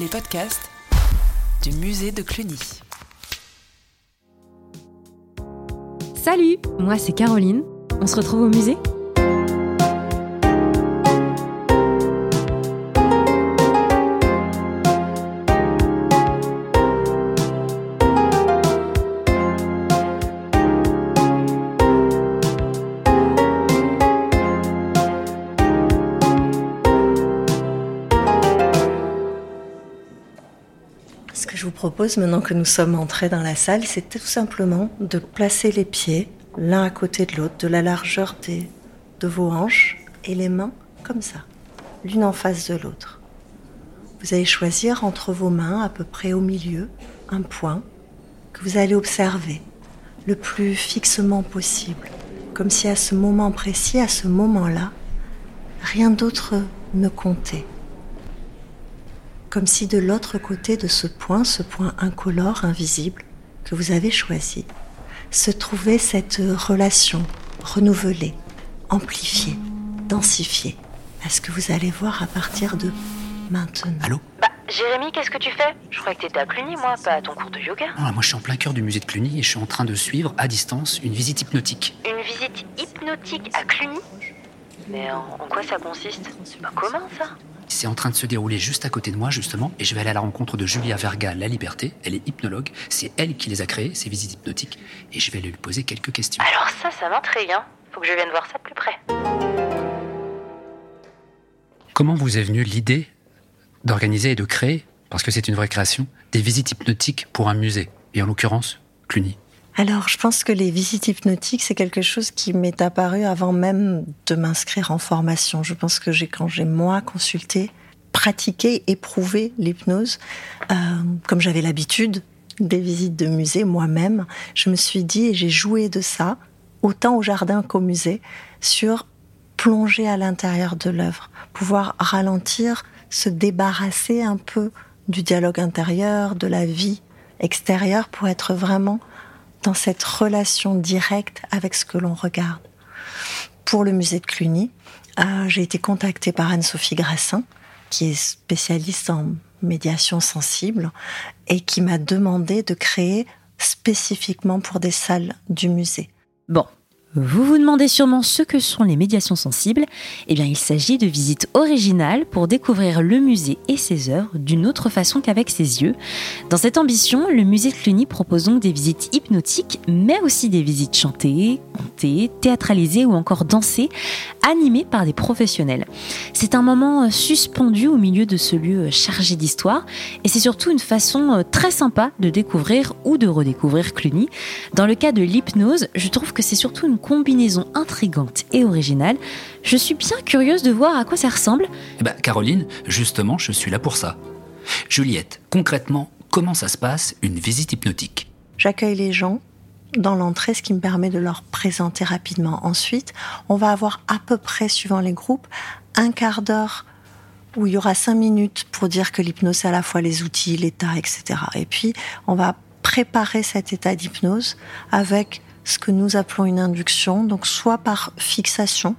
les podcasts du musée de Cluny. Salut, moi c'est Caroline. On se retrouve au musée? Propose, maintenant que nous sommes entrés dans la salle, c'est tout simplement de placer les pieds l'un à côté de l'autre, de la largeur des, de vos hanches, et les mains comme ça, l'une en face de l'autre. Vous allez choisir entre vos mains, à peu près au milieu, un point que vous allez observer le plus fixement possible, comme si à ce moment précis, à ce moment-là, rien d'autre ne comptait comme si de l'autre côté de ce point, ce point incolore, invisible, que vous avez choisi, se trouvait cette relation renouvelée, amplifiée, densifiée. Est-ce que vous allez voir à partir de maintenant? Allô? Bah, Jérémy, qu'est-ce que tu fais? Je croyais que t'étais à Cluny, moi, pas à ton cours de yoga. Ah, moi, je suis en plein cœur du musée de Cluny et je suis en train de suivre, à distance, une visite hypnotique. Une visite hypnotique à Cluny? Mais en, en quoi ça consiste? C'est pas commun, ça c'est en train de se dérouler juste à côté de moi, justement, et je vais aller à la rencontre de Julia Verga, La Liberté. Elle est hypnologue. C'est elle qui les a créées, ces visites hypnotiques, et je vais lui poser quelques questions. Alors ça, ça m'intrigue, hein. Faut que je vienne voir ça de plus près. Comment vous est venue l'idée d'organiser et de créer, parce que c'est une vraie création, des visites hypnotiques pour un musée, et en l'occurrence, Cluny alors, je pense que les visites hypnotiques, c'est quelque chose qui m'est apparu avant même de m'inscrire en formation. Je pense que j'ai, quand j'ai moi consulté, pratiqué, éprouvé l'hypnose, euh, comme j'avais l'habitude des visites de musée moi-même, je me suis dit, et j'ai joué de ça, autant au jardin qu'au musée, sur plonger à l'intérieur de l'œuvre, pouvoir ralentir, se débarrasser un peu du dialogue intérieur, de la vie extérieure pour être vraiment dans cette relation directe avec ce que l'on regarde. Pour le musée de Cluny, euh, j'ai été contactée par Anne-Sophie Grassin, qui est spécialiste en médiation sensible, et qui m'a demandé de créer spécifiquement pour des salles du musée. Vous vous demandez sûrement ce que sont les médiations sensibles Eh bien, il s'agit de visites originales pour découvrir le musée et ses œuvres d'une autre façon qu'avec ses yeux. Dans cette ambition, le musée de Cluny propose donc des visites hypnotiques, mais aussi des visites chantées, contées, théâtralisées ou encore dansées, animées par des professionnels. C'est un moment suspendu au milieu de ce lieu chargé d'histoire, et c'est surtout une façon très sympa de découvrir ou de redécouvrir Cluny. Dans le cas de l'hypnose, je trouve que c'est surtout une combinaison intrigante et originale. Je suis bien curieuse de voir à quoi ça ressemble. Eh ben, Caroline, justement, je suis là pour ça. Juliette, concrètement, comment ça se passe une visite hypnotique? J'accueille les gens dans l'entrée, ce qui me permet de leur présenter rapidement. Ensuite, on va avoir à peu près, suivant les groupes, un quart d'heure où il y aura cinq minutes pour dire que l'hypnose, c'est à la fois les outils, l'état, etc. Et puis, on va préparer cet état d'hypnose avec ce que nous appelons une induction, donc soit par fixation,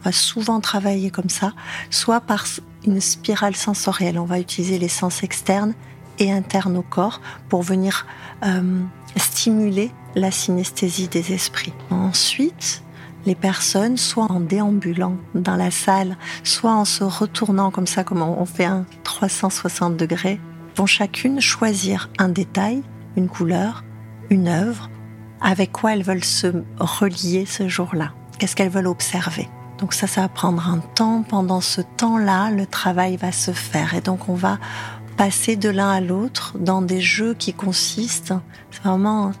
on va souvent travailler comme ça, soit par une spirale sensorielle. On va utiliser les sens externes et internes au corps pour venir euh, stimuler la synesthésie des esprits. Ensuite, les personnes, soit en déambulant dans la salle, soit en se retournant comme ça, comme on fait un 360 degrés, vont chacune choisir un détail, une couleur, une œuvre avec quoi elles veulent se relier ce jour-là, qu'est-ce qu'elles veulent observer. Donc ça, ça va prendre un temps. Pendant ce temps-là, le travail va se faire. Et donc on va passer de l'un à l'autre dans des jeux qui consistent, c'est vraiment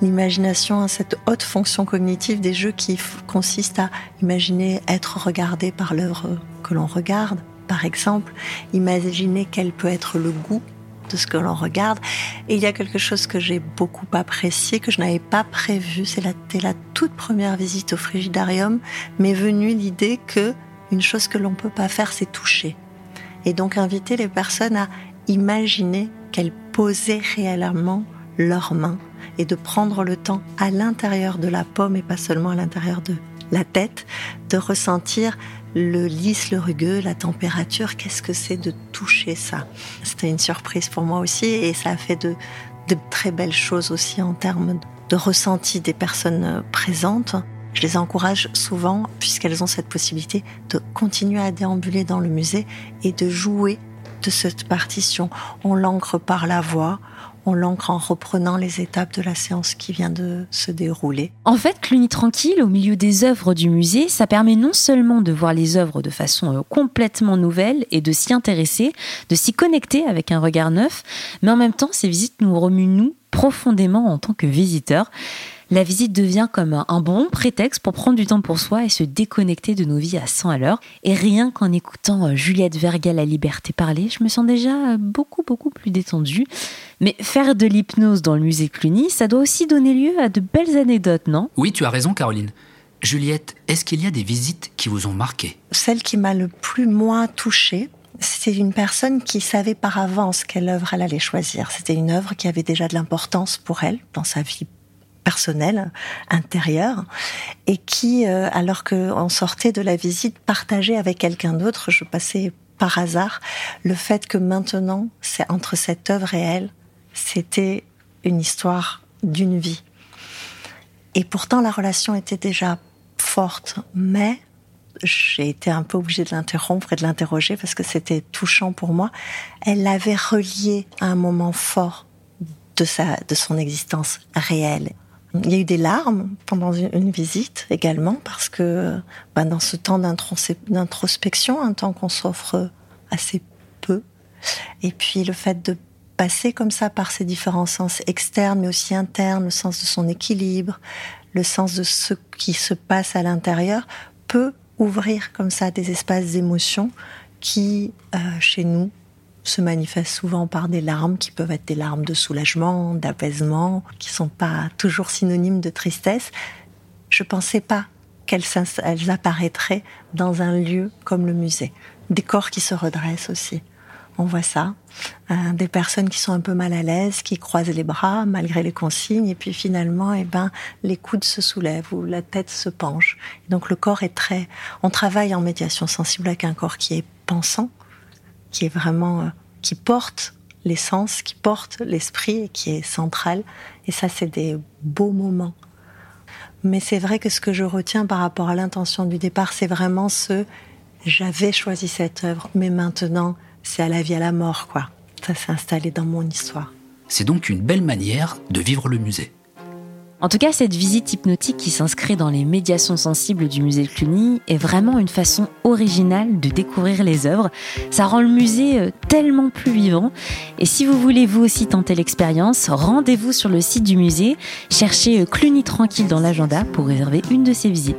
l'imagination, cette haute fonction cognitive des jeux qui consistent à imaginer être regardé par l'œuvre que l'on regarde. Par exemple, imaginer quel peut être le goût de ce que l'on regarde. Et il y a quelque chose que j'ai beaucoup apprécié, que je n'avais pas prévu. C'est la, la toute première visite au frigidarium, m'est venue l'idée que une chose que l'on peut pas faire, c'est toucher. Et donc inviter les personnes à imaginer qu'elles posaient réellement leurs mains et de prendre le temps à l'intérieur de la pomme et pas seulement à l'intérieur de la tête, de ressentir le lisse, le rugueux, la température, qu'est-ce que c'est de toucher ça? C'était une surprise pour moi aussi et ça a fait de, de très belles choses aussi en termes de ressenti des personnes présentes. Je les encourage souvent, puisqu'elles ont cette possibilité, de continuer à déambuler dans le musée et de jouer de cette partition. On l'ancre par la voix, on l'ancre en reprenant les étapes de la séance qui vient de se dérouler. En fait, Cluny Tranquille, au milieu des œuvres du musée, ça permet non seulement de voir les œuvres de façon euh, complètement nouvelle et de s'y intéresser, de s'y connecter avec un regard neuf, mais en même temps, ces visites nous remuent, nous, profondément en tant que visiteurs la visite devient comme un bon prétexte pour prendre du temps pour soi et se déconnecter de nos vies à 100 à l'heure. Et rien qu'en écoutant euh, Juliette Verga La Liberté parler, je me sens déjà euh, beaucoup, beaucoup plus détendue. Mais faire de l'hypnose dans le musée Cluny, ça doit aussi donner lieu à de belles anecdotes, non? Oui, tu as raison, Caroline. Juliette, est-ce qu'il y a des visites qui vous ont marqué? Celle qui m'a le plus moins touchée, c'est une personne qui savait par avance quelle œuvre elle allait choisir. C'était une œuvre qui avait déjà de l'importance pour elle dans sa vie personnel, intérieur, et qui, euh, alors qu'on sortait de la visite, partageait avec quelqu'un d'autre. Je passais par hasard le fait que maintenant, c'est entre cette œuvre et elle, c'était une histoire d'une vie. Et pourtant, la relation était déjà forte, mais j'ai été un peu obligée de l'interrompre et de l'interroger parce que c'était touchant pour moi. Elle l'avait relié à un moment fort de sa, de son existence réelle il y a eu des larmes pendant une visite également parce que bah, dans ce temps d'introspection, un temps qu'on s'offre assez peu, et puis le fait de passer comme ça par ces différents sens externes mais aussi internes, le sens de son équilibre, le sens de ce qui se passe à l'intérieur, peut ouvrir comme ça des espaces d'émotion qui, euh, chez nous, se manifeste souvent par des larmes qui peuvent être des larmes de soulagement, d'apaisement, qui sont pas toujours synonymes de tristesse. Je pensais pas qu'elles apparaîtraient dans un lieu comme le musée. Des corps qui se redressent aussi. On voit ça. Euh, des personnes qui sont un peu mal à l'aise, qui croisent les bras malgré les consignes, et puis finalement, eh ben, les coudes se soulèvent ou la tête se penche. donc le corps est très. On travaille en médiation sensible avec un corps qui est pensant, qui est vraiment, euh, qui porte l'essence, qui porte l'esprit et qui est central. Et ça, c'est des beaux moments. Mais c'est vrai que ce que je retiens par rapport à l'intention du départ, c'est vraiment ce j'avais choisi cette œuvre, mais maintenant, c'est à la vie, à la mort, quoi. Ça s'est installé dans mon histoire. C'est donc une belle manière de vivre le musée. En tout cas, cette visite hypnotique qui s'inscrit dans les médiations sensibles du musée de Cluny est vraiment une façon originale de découvrir les œuvres. Ça rend le musée euh, tellement plus vivant. Et si vous voulez vous aussi tenter l'expérience, rendez-vous sur le site du musée, cherchez euh, Cluny Tranquille dans l'agenda pour réserver une de ces visites.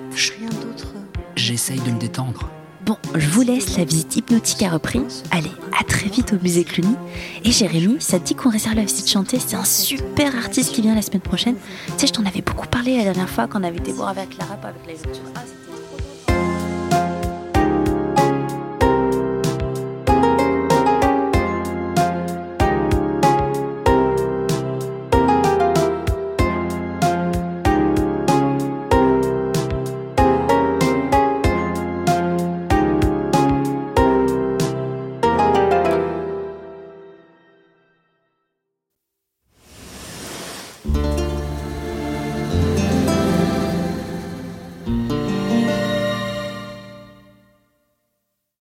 J'essaye de me détendre. Bon, je vous laisse, la visite hypnotique a repris. Allez, à très vite au musée Cluny. Et Jérémy, ça te dit qu'on réserve la visite chantée? C'est un super artiste qui vient la semaine prochaine. Tu sais, je t'en avais beaucoup parlé la dernière fois quand on avait été voir avec la rap avec la